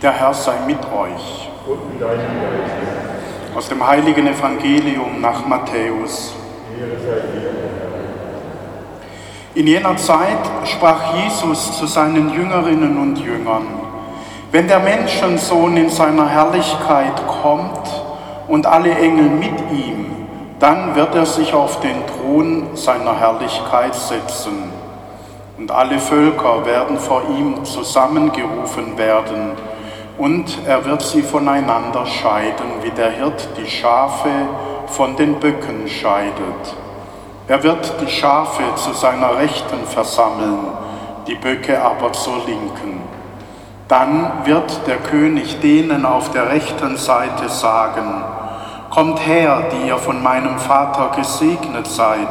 Der Herr sei mit euch. Aus dem heiligen Evangelium nach Matthäus. In jener Zeit sprach Jesus zu seinen Jüngerinnen und Jüngern, wenn der Menschensohn in seiner Herrlichkeit kommt und alle Engel mit ihm, dann wird er sich auf den Thron seiner Herrlichkeit setzen. Und alle Völker werden vor ihm zusammengerufen werden, und er wird sie voneinander scheiden, wie der Hirt die Schafe von den Böcken scheidet. Er wird die Schafe zu seiner Rechten versammeln, die Böcke aber zur Linken. Dann wird der König denen auf der rechten Seite sagen, Kommt her, die ihr von meinem Vater gesegnet seid,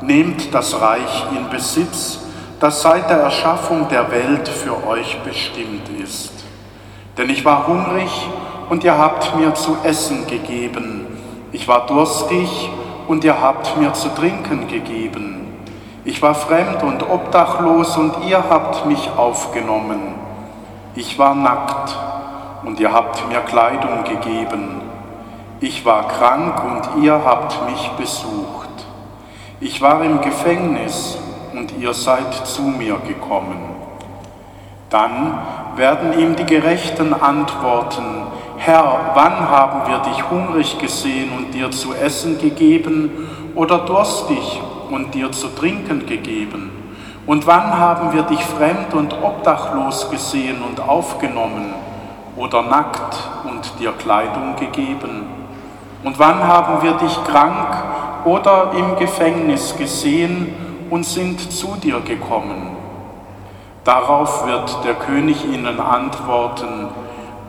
nehmt das Reich in Besitz, das seit der Erschaffung der Welt für euch bestimmt ist. Denn ich war hungrig und ihr habt mir zu essen gegeben. Ich war durstig und ihr habt mir zu trinken gegeben. Ich war fremd und obdachlos und ihr habt mich aufgenommen. Ich war nackt und ihr habt mir Kleidung gegeben. Ich war krank und ihr habt mich besucht. Ich war im Gefängnis und ihr seid zu mir gekommen. Dann werden ihm die Gerechten antworten, Herr, wann haben wir dich hungrig gesehen und dir zu essen gegeben oder durstig und dir zu trinken gegeben? Und wann haben wir dich fremd und obdachlos gesehen und aufgenommen oder nackt und dir Kleidung gegeben? Und wann haben wir dich krank oder im Gefängnis gesehen und sind zu dir gekommen? Darauf wird der König ihnen antworten,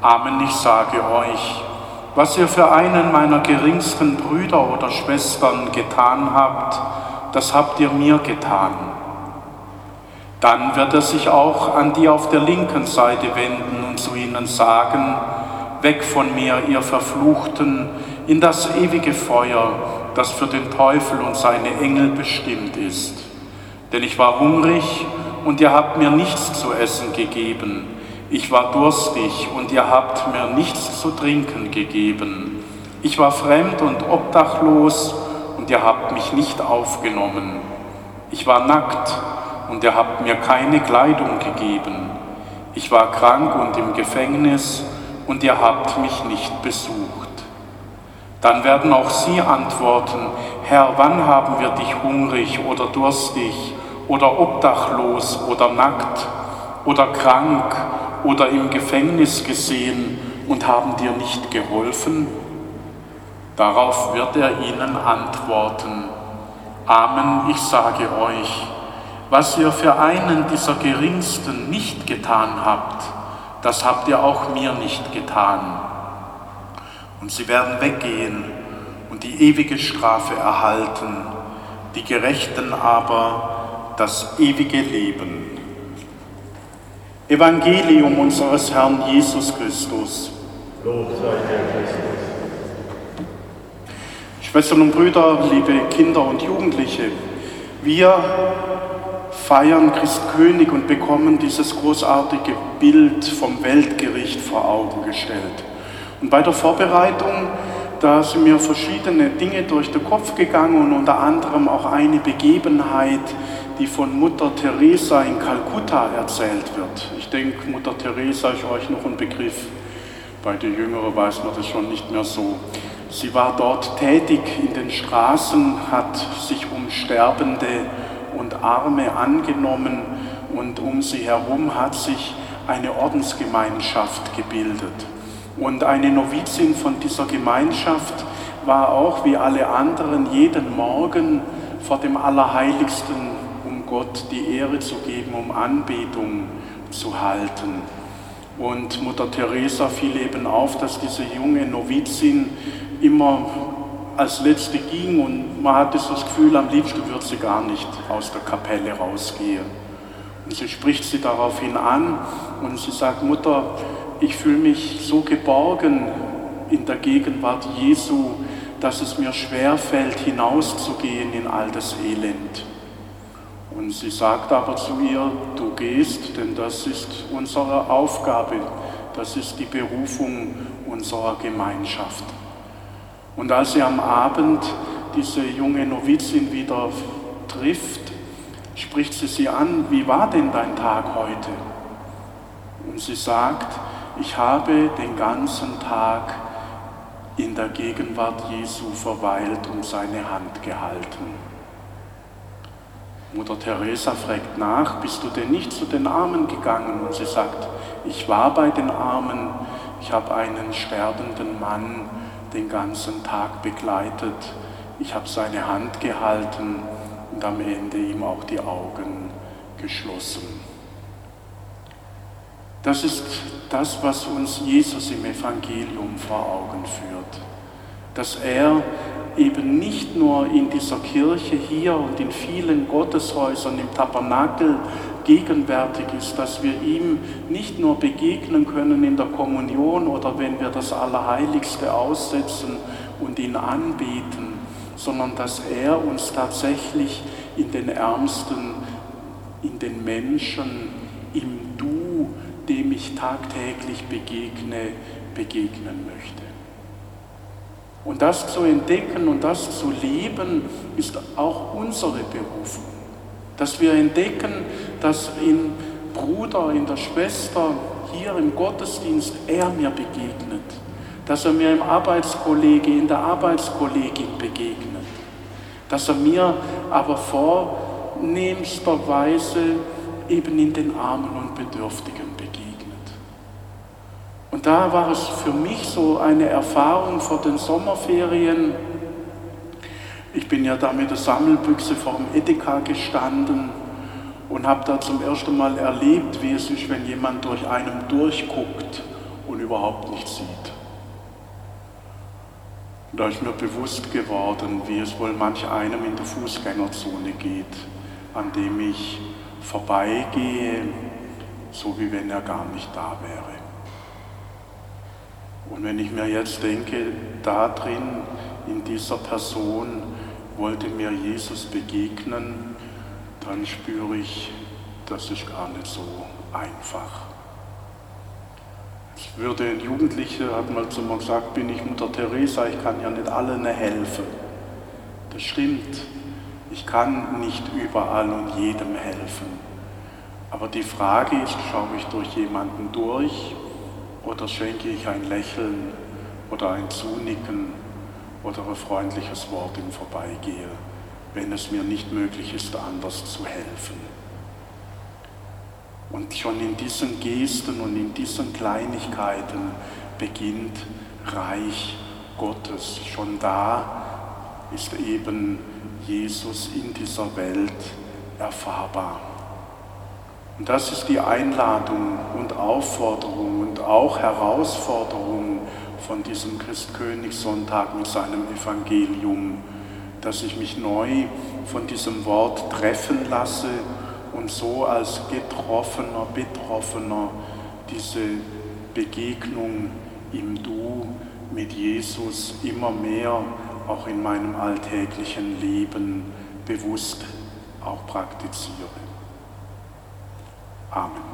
Amen, ich sage euch, was ihr für einen meiner geringsten Brüder oder Schwestern getan habt, das habt ihr mir getan. Dann wird er sich auch an die auf der linken Seite wenden und zu ihnen sagen, Weg von mir, ihr Verfluchten, in das ewige Feuer, das für den Teufel und seine Engel bestimmt ist. Denn ich war hungrig und ihr habt mir nichts zu essen gegeben. Ich war durstig und ihr habt mir nichts zu trinken gegeben. Ich war fremd und obdachlos und ihr habt mich nicht aufgenommen. Ich war nackt und ihr habt mir keine Kleidung gegeben. Ich war krank und im Gefängnis und ihr habt mich nicht besucht. Dann werden auch sie antworten, Herr, wann haben wir dich hungrig oder durstig oder obdachlos oder nackt oder krank oder im Gefängnis gesehen und haben dir nicht geholfen? Darauf wird er ihnen antworten, Amen, ich sage euch, was ihr für einen dieser Geringsten nicht getan habt, das habt ihr auch mir nicht getan. Und sie werden weggehen und die ewige Strafe erhalten, die Gerechten aber das ewige Leben. Evangelium unseres Herrn Jesus Christus. Lob sei dir, Christus. Schwestern und Brüder, liebe Kinder und Jugendliche, wir feiern Christkönig und bekommen dieses großartige Bild vom Weltgericht vor Augen gestellt. Und bei der Vorbereitung, da sind mir verschiedene Dinge durch den Kopf gegangen und unter anderem auch eine Begebenheit, die von Mutter Teresa in Kalkutta erzählt wird. Ich denke, Mutter Teresa ist euch noch ein Begriff. Bei den Jüngeren weiß man das schon nicht mehr so. Sie war dort tätig in den Straßen, hat sich um Sterbende und Arme angenommen und um sie herum hat sich eine Ordensgemeinschaft gebildet. Und eine Novizin von dieser Gemeinschaft war auch wie alle anderen jeden Morgen vor dem Allerheiligsten, um Gott die Ehre zu geben, um Anbetung zu halten. Und Mutter Teresa fiel eben auf, dass diese junge Novizin immer als letzte ging und man hatte das Gefühl, am liebsten würde sie gar nicht aus der Kapelle rausgehen. Und sie spricht sie daraufhin an und sie sagt, Mutter, ich fühle mich so geborgen in der Gegenwart Jesu, dass es mir schwer fällt, hinauszugehen in all das Elend. Und sie sagt aber zu ihr, du gehst, denn das ist unsere Aufgabe, Das ist die Berufung unserer Gemeinschaft. Und als sie am Abend diese junge Novizin wieder trifft, spricht sie sie an, wie war denn dein Tag heute? Und sie sagt, ich habe den ganzen Tag in der Gegenwart Jesu verweilt und seine Hand gehalten. Mutter Teresa fragt nach, bist du denn nicht zu den Armen gegangen? Und sie sagt, ich war bei den Armen, ich habe einen sterbenden Mann den ganzen Tag begleitet, ich habe seine Hand gehalten und am Ende ihm auch die Augen geschlossen. Das ist das, was uns Jesus im Evangelium vor Augen führt, dass er eben nicht nur in dieser Kirche hier und in vielen Gotteshäusern im Tabernakel gegenwärtig ist, dass wir ihm nicht nur begegnen können in der Kommunion oder wenn wir das Allerheiligste aussetzen und ihn anbeten, sondern dass er uns tatsächlich in den Ärmsten, in den Menschen, ich tagtäglich begegne, begegnen möchte. Und das zu entdecken und das zu leben, ist auch unsere Berufung. Dass wir entdecken, dass im Bruder, in der Schwester, hier im Gottesdienst er mir begegnet. Dass er mir im Arbeitskollege, in der Arbeitskollegin begegnet. Dass er mir aber vornehmsterweise eben in den Armen und Bedürftigen und da war es für mich so eine Erfahrung vor den Sommerferien. Ich bin ja da mit der Sammelbüchse vor dem Edeka gestanden und habe da zum ersten Mal erlebt, wie es ist, wenn jemand durch einem durchguckt und überhaupt nichts sieht. Und da ist mir bewusst geworden, wie es wohl manch einem in der Fußgängerzone geht, an dem ich vorbeigehe, so wie wenn er gar nicht da wäre. Und wenn ich mir jetzt denke, da drin, in dieser Person, wollte mir Jesus begegnen, dann spüre ich, das ist gar nicht so einfach. Es würde ein Jugendlicher, hat mal zu mir gesagt, bin ich Mutter Teresa, ich kann ja nicht allen helfen. Das stimmt, ich kann nicht überall und jedem helfen. Aber die Frage ist, schaue ich durch jemanden durch oder schenke ich ein Lächeln oder ein Zunicken oder ein freundliches Wort im Vorbeigehe, wenn es mir nicht möglich ist, anders zu helfen. Und schon in diesen Gesten und in diesen Kleinigkeiten beginnt Reich Gottes. Schon da ist eben Jesus in dieser Welt erfahrbar. Und das ist die Einladung und Aufforderung auch Herausforderung von diesem Christkönigssonntag mit seinem Evangelium, dass ich mich neu von diesem Wort treffen lasse und so als Getroffener, Betroffener diese Begegnung im Du mit Jesus immer mehr auch in meinem alltäglichen Leben bewusst auch praktiziere. Amen.